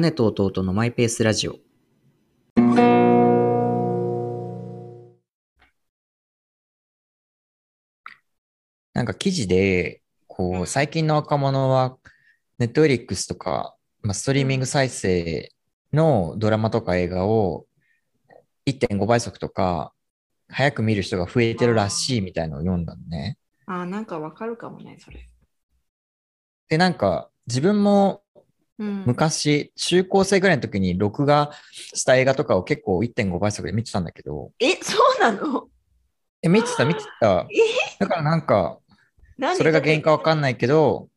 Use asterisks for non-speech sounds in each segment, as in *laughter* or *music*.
姉と弟のマイペースラジオ。なんか記事で、こう、最近の若者は、ネットフリックスとか、まあ、ストリーミング再生のドラマとか映画を1.5倍速とか、早く見る人が増えてるらしいみたいのを読んだのね。あーなんかわかるかもね、それ。で、なんか、自分もうん、昔、中高生ぐらいの時に録画した映画とかを結構1.5倍速で見てたんだけど、え、そうなの？え、見てた、見てた。え？だからなんか、何？それが原因かわかんないけど、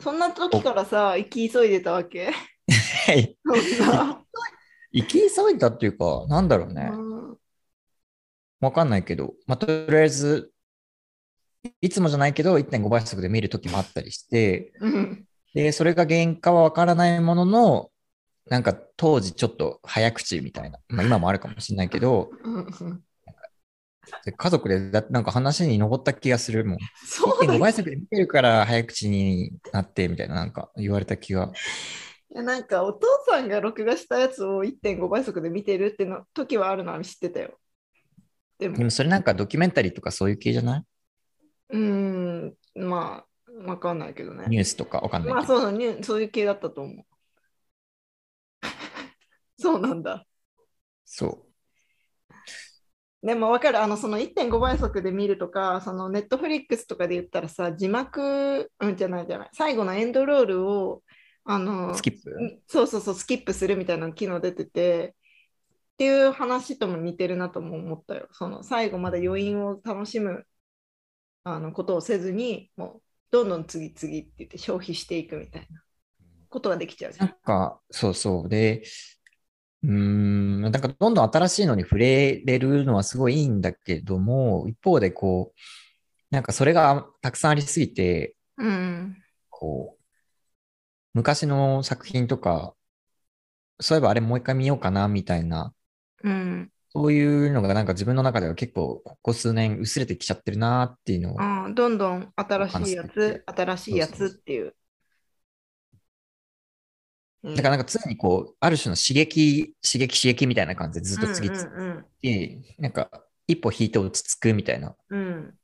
そんな時からさ、行き急いでたわけ？*laughs* 生き急いだっていうか、なんだろうね。うん。わかんないけど、まあ、とりあえず、いつもじゃないけど、1.5倍速で見る時もあったりして、うん。で、それが原因かはわからないものの、なんか当時ちょっと早口みたいな、まあ、今もあるかもしれないけど、家族でだなんか話に上った気がするもん。1.5そう倍速で見てるから早口になってみたいななんか言われた気が。いやなんかお父さんが録画したやつを1.5倍速で見てるっての時はあるのは知ってたよ。でも、でもそれなんかドキュメンタリーとかそういう系じゃない？うーん、まあ、わかんないけどね。ニュースとかわかんないまあ。そうだね、そういう系だったと思う。*laughs* そうなんだ。そう。でも分かる、あのその1.5倍速で見るとか、そのネットフリックスとかで言ったらさ、字幕、うんじゃないじゃない、最後のエンドロールを、あのスキップ？うんそうそうそう、スキップするみたいな機能出てて、っていう話とも似てるなとも思ったよ。その最後まで余韻を楽しむあのことをせずに、もうどんどん次々って言って消費していくみたいなことができちゃうじゃん。なんか、そうそう。で、うーん、なんかどんどん新しいのに触れれるのはすごいいいんだけども、一方でこう、なんかそれがたくさんありすぎて、うん。こう、昔の作品とか、そういえばあれもう一回見ようかなみたいな、うん。そういうのがなんか自分の中では結構ここ数年薄れてきちゃってるなっていうのを、あーどんどん新しいやつ、新しいやつっていう。だからなんか常にこう、ある種の刺激、刺激、刺激みたいな感じでずっと次うん々なんか一歩引いて落ち着くみたいなうん。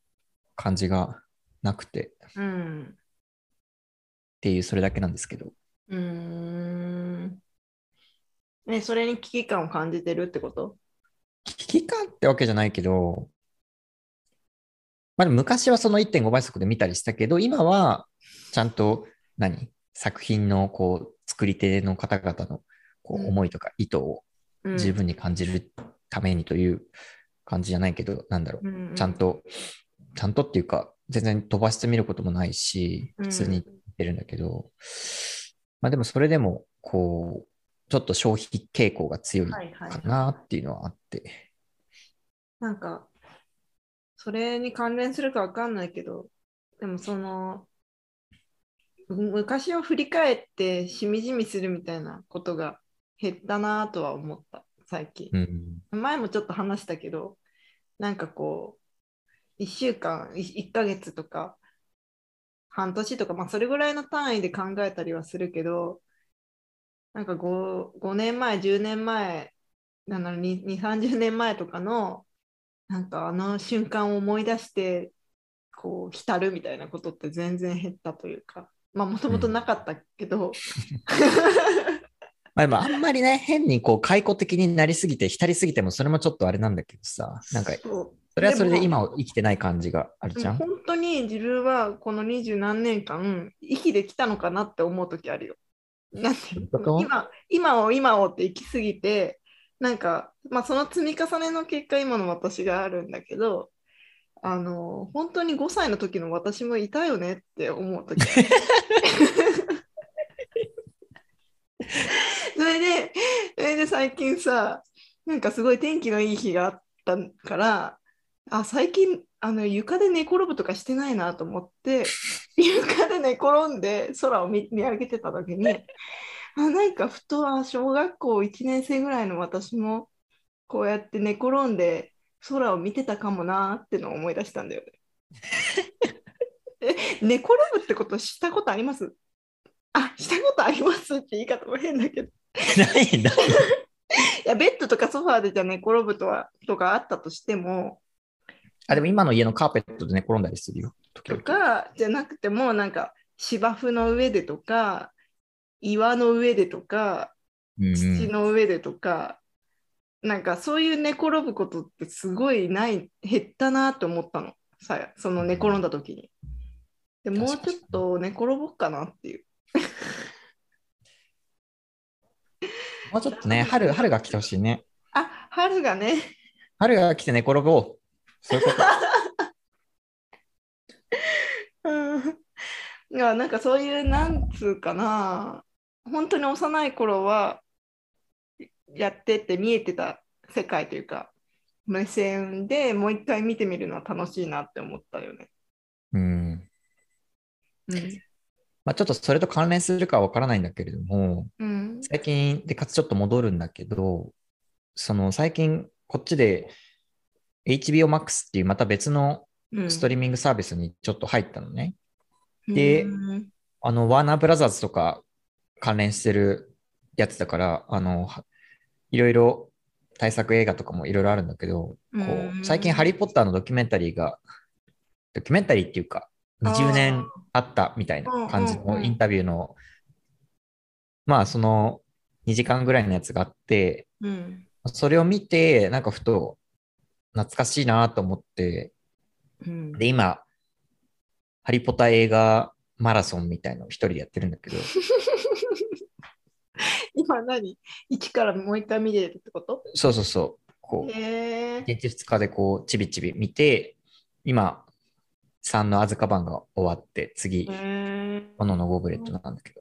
感じがなくて。っうんていうそれだけなんですけど。うーん。ね、それに危機感を感じてるってこと？危機感ってわけじゃないけど、まあ昔はその1.5倍速で見たりしたけど、今はちゃんと何？作品のこう作り手の方々のこう思いとか意図をうん。十分に感じるためにという感じじゃないけど、なんだろう。うんちゃんと、ちゃんとっていうか、全然飛ばしてみることもないし、うん。普通に見てるんだけど、まあでもそれでも、こう、ちょっと消費傾向が強いはいはいかなっていうのはあって。なんか、それに関連するかわかんないけど、でもその、む昔を振り返ってしみじみするみたいなことが減ったなとは思った、最近。うん。前もちょっと話したけど、なんかこう、1週間、1ヶ月とか、半年とか、まあそれぐらいの単位で考えたりはするけど、なんか 5, 5年前、10年前、なんだろう2、2 30年前とかの、なんかあの瞬間を思い出して、こう、浸るみたいなことって全然減ったというか、まあもともとなかったけど、まあでもあんまりね、変にこう、解雇的になりすぎて、浸りすぎても、それもちょっとあれなんだけどさ、なんか、それはそれでも今を生きてない感じがあるじゃん。本当に自分はこの二十何年間生きてきたのかなって思う時あるよ。なんていう今今を今をって生きすぎてなんか、まあ、その積み重ねの結果今の私があるんだけどあの本当に5歳の時の私もいたよねって思う時。*laughs* それでそれで最近さなんかすごい天気のいい日があったからあ最近あの床で寝転ぶとかしてないなと思って *laughs* 床で寝転んで空を見見上げてた時にあなんかふとあ小学校1年生ぐらいの私もこうやって寝転んで空を見てたかもなってのを思い出したんだよね。え寝転ぶってことしたことあります？あしたことありますって言い方も変だけどないない。いや、ベッドとかソファーでじゃ寝転ぶとはとかあったとしても、あ、でも今の家のカーペットで寝転んだりするよ。時と々かじゃなくても、なんか芝生の上でとか、岩の上でとか、うん土うん、の上でとか、なんかそういう寝転ぶことってすごいない、減ったなと思ったの。さその寝転んだ時に。でもうちょっと寝転ぼっかなっていう。*laughs* もうちょっとね、春、春が来てほしいね。あ、春がね、春が来て寝転ぼう。そういうこと。*laughs* うんいや、なんかそういう、なんつうかな、本当に幼い頃は、やってって見えてた世界というか、目線でもう一回見てみるのは楽しいなって思ったよね。うん。うん。まあ、ちょっとそれと関連するかはわからないんだけれども、うん。最近でかつちょっと戻るんだけど、その最近こっちで HBO Max っていうまた別のうん。ストリーミングサービスにちょっと入ったのね。でうん。あの、ワーナーブラザーズとか関連してるやつだから、あの、はいろいろ対策映画とかもいろいろあるんだけど、こう最近ハリー・ポッターのドキュメンタリーが、ドキュメンタリーっていうか、20年あったみたいな感じのインタビューの、まあその2時間ぐらいのやつがあって、うん。それを見て、なんかふと懐かしいなと思って、うん。で、今、ハリポタ映画マラソンみたいのを一人でやってるんだけど、*laughs* 今何？一からもう一回見れるってこと？そうそうそう、こう、へえ。1日2日でこう、ちびちび見て、今、3のアズカバンが終わって、次、へえ。炎のゴブレットなんだけど、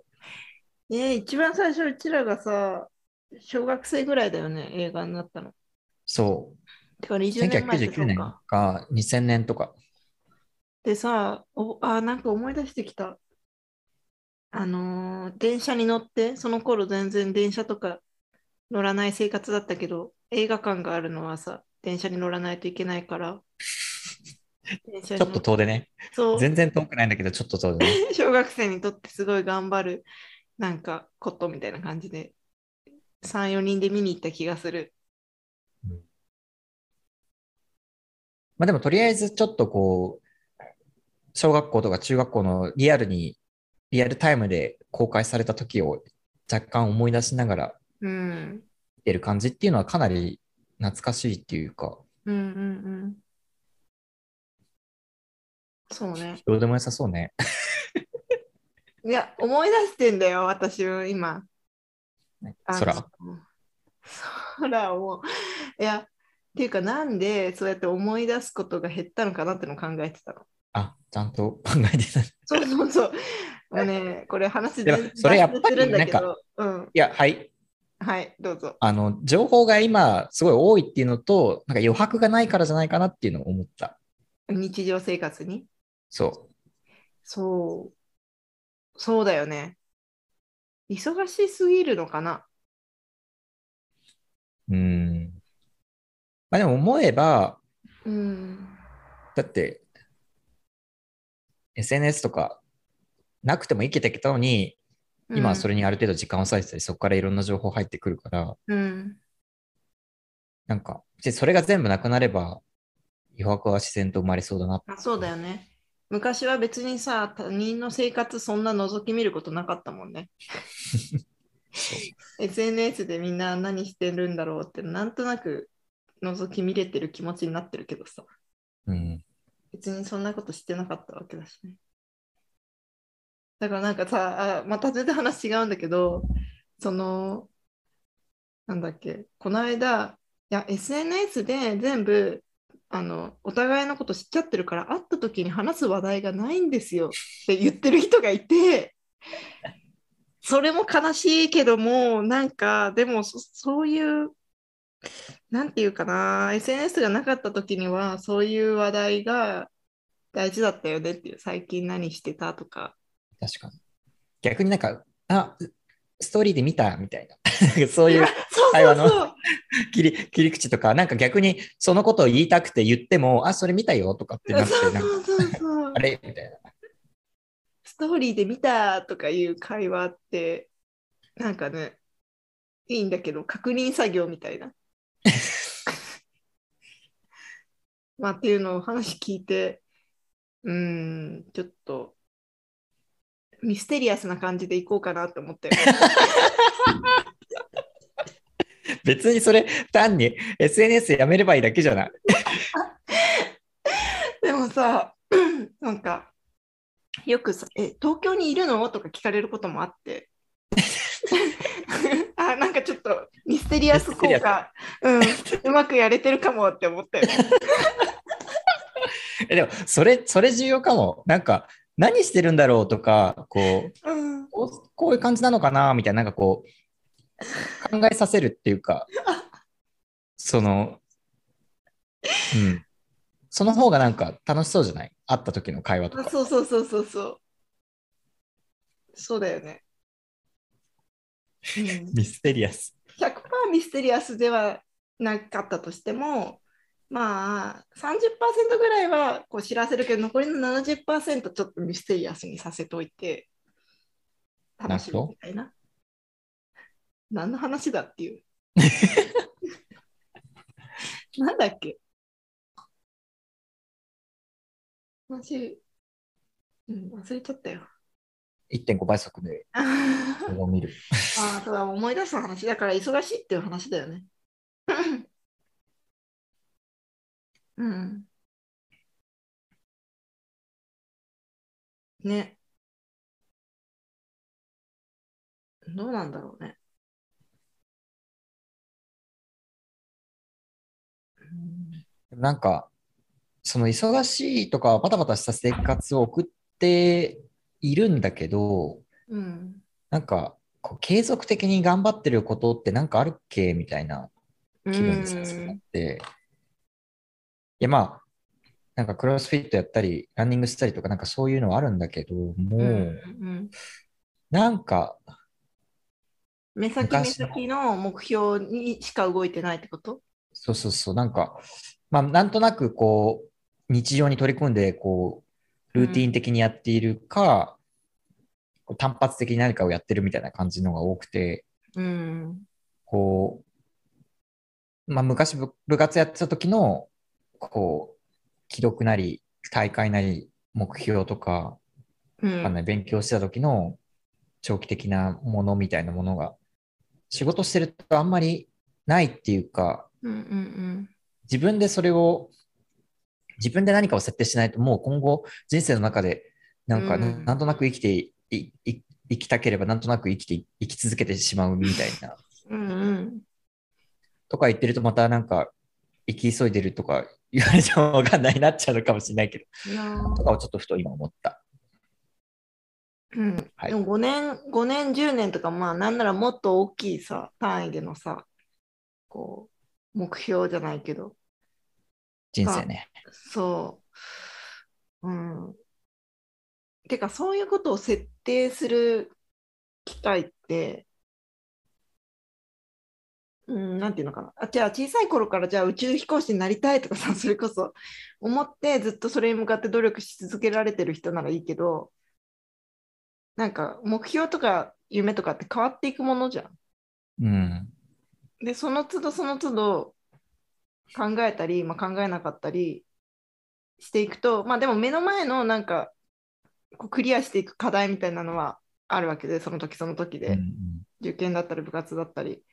ね一番最初うちらがさ、小学生ぐらいだよね、映画になったの。そう、てか20年前って1999年か。か2000年とか、でさ、お、あ、なんか思い出してきた。あのー電車に乗って、その頃全然電車とか乗らない生活だったけど、映画館があるのはさ、電車に乗らないといけないから、電車にちょっと遠出ね。そう、全然遠くないんだけど、ちょっと遠出ね。*laughs* 小学生にとってすごい頑張る、なんか、ことみたいな感じで、3、4人で見に行った気がする。まあでも、とりあえずちょっとこう、小学校とか中学校のリアルに、リアルタイムで公開された時を若干思い出しながらうん。見てる感じっていうのはかなり懐かしいっていうか、うんうんうん。そうね。どうでもよさそうね。いや、思い出してんだよ、私は今。空。空を。いや、っていうか、なんでそうやって思い出すことが減ったのかなってのを考えてたの。あ、ちゃんと *laughs* 考えてた。いそうそうそう。*laughs* もうね、これ話でそれやっぱり脱線するんだけど、うん。や、はい。はい、どうぞ。あの、情報が今すごい多いっていうのと、なんか余白がないからじゃないかなっていうのを思った。日常生活に？そそう。そうだよね。忙しすぎるのかな。う。うん。まあでも思えば、うん。だって、SNS とかなくても生きてきたのに、今はそれにある程度時間を割いてたり、そこからいろんな情報入ってくるから、うん。なんか、でそれが全部なくなれば、余白は自然と生まれそうだな。あそうだよね。昔は別にさ、他人の生活そんな覗き見ることなかったもんね。*laughs* SNS *laughs* でみんな何してるんだろうって、なんとなく覗き見れてる気持ちになってるけどさ、うん。別にそんなことしてなかったわけだしね。だからなんかさ、あまた全然話違うんだけど、その、なんだっけ、この間、いや、SNS で全部、あの、お互いのこと知っちゃってるから、会った時に話す話題がないんですよって言ってる人がいて、それも悲しいけども、なんか、でもそ、そういう、なんていうかな、SNS がなかった時には、そういう話題が大事だったよねっていう、最近何してたとか。確かに。逆になんか、あ、ストーリーで見たみたいな。そういう会話の。切り切り口とか、なんか逆にそのことを言いたくて言っても、あ、それ見たよとかってなって、あ。れ？みたいな。ストーリーで見たとかいう会話って、なんかね、いいんだけど、確認作業みたいな。*laughs* まあ、っていうのを話聞いて、うーん、ちょっとミステリアスな感じでいこうかなって思って。*laughs* 別にそれ単に SNS やめればいいだけじゃない。*laughs* でもさ、*clears throat* なんか、よくさ、え、東京にいるの？とか聞かれることもあって。あ、なんかちょっとミステリアス効果、うん、うまくやれてるかもって思って。*laughs* えでもそれ、それ重要かも。なんか何してるんだろうとか、こう、うん、こういう感じなのかなみたいな、なんかこう、考えさせるっていうか、その、うん。その方がなんか楽しそうじゃない？会った時の会話とあか。そうそうそうそうそう。そうだよね。うん、ミステリアス。100%ミステリアスではなかったとしても、まあ30%ぐらいはこう知らせるけど、残りの70%ちょっとミステリアスにさせといて、楽しみみたいな。何の話だっていう。*laughs* なんだっけ？話、うん、忘れちゃったよ。1.5倍速であ *laughs* 動画を見る。あ、そうだ、思い出した話だから忙しいっていう話だよね。*laughs* うん。ね。どうなんだろうね。うんなんか、その忙しいとかバタバタした生活を送っているんだけど、うん。なんか、こう継続的に頑張ってることってなんかあるっけ？みたいな気分にさせてなって。いや、まあ、なんかクロスフィットやったり、ランニングしたりとか、なんかそういうのはあるんだけど、もうんう、うんなんか、目先目先の目標にしか動いてないってこと？そうそうそう、なんか、まあ、なんとなくこう、日常に取り組んで、こう、ルーティン的にやっているか、こう単発的に何かをやってるみたいな感じのが多くて、うん。こう、まあ、昔部部活やってた時の、こう、記録なり、大会なり、目標とか、うん勉強してた時の長期的なものみたいなものが、仕事してるとあんまりないっていうか、うんうん自分でそれを、自分で何かを設定しないと、もう今後人生の中で、なんか、うんなんとなく生きていいい生きたければ、なんとなく生きて、生き続けてしまうみたいな、うん。うんうん。とか言ってると、またなんか、生き急いでるとか言われてもわかんないなっちゃうのかもしれないけど、とかをちょっとふと今思った。うん、はいでも5年、5年、10年とか、まあ、なんならもっと大きいさ、単位でのさ、こう、目標じゃないけど、人生ね。そう。うん。てか、そういうことを設定する機会って、うん、なんていうのかな。あ、じゃあ、小さい頃から、じゃあ、宇宙飛行士になりたいとかさ、*laughs* それこそ思って、ずっとそれに向かって努力し続けられてる人ならいいけど、なんか、目標とか夢とかって変わっていくものじゃん。うん。で、その都度その都度考えたり、まあ、考えなかったりしていくと、まあでも目の前のなんかこうクリアしていく課題みたいなのはあるわけで、その時その時で、受験だったり部活だったり、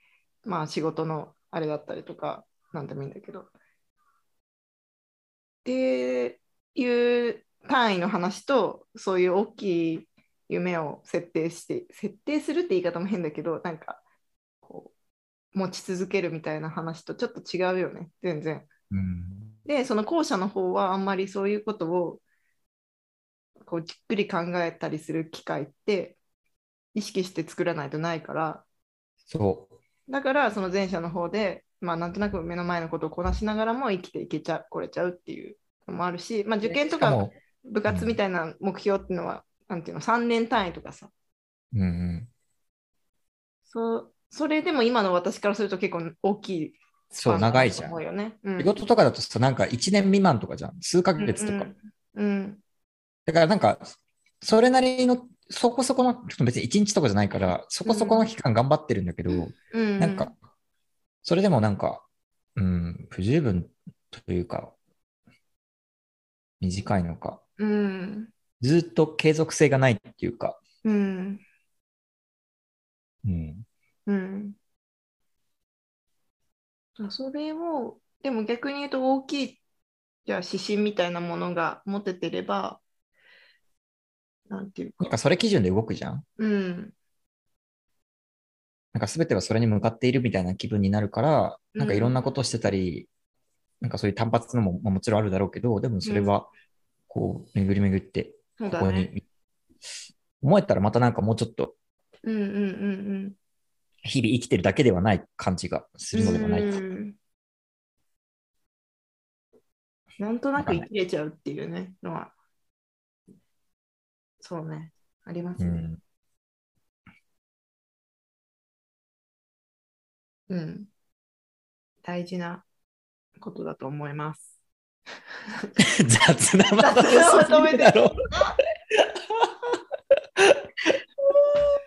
まあ仕事のあれだったりとか、なんでもいいんだけど。っていう単位の話と、そういう大きい夢を設定して、設定するって言い方も変だけど、なんか持ち続けるみたいな話とちょっと違うよね、全然。うんで、その後者の方はあんまりそういうことをこうじっくり考えたりする機会って意識して作らないとないから、そう。だからその前者の方で、まあなんとなく目の前のことをこなしながらも生きていけちゃこれちゃうっていうのもあるし、まあ受験とか部活みたいな目標っていうのは、なんていうの、3年単位とかさ、うんうん。そうそれでも今の私からすると結構大きいスそう、長いじゃん。うよね。うん。仕事とかだとさ、なんか1年未満とかじゃん。数ヶ月とか。うんうんだからなんか、それなりのそこそこの、ちょっと別に1日とかじゃないから、そこそこの期間頑張ってるんだけど、うん、なんか、それでもなんか、うん、不十分というか、短いのか、うん、ずっと継続性がないっていうか、うん、うん、うん。あそれを、でも逆に言うと大きい、じゃあ指針みたいなものが持ててれば、なんていうか、なんかそれ基準で動くじゃん。うん、なんか全てはそれに向かっているみたいな気分になるから、なんかいろんなことをしてたり、なんかそういう単発のもまあもちろんあるだろうけど、でもそれは、こう、巡り巡って、ここだね。に、思えたらまたなんかもうちょっと、うんうんうん日々生きてるだけではない感じがするのではないか。なんとなく生きれちゃうっていうね、のは、そうね、ありますね。うん。大事なことだと思います。*laughs* 雑なまとめだろ。*laughs*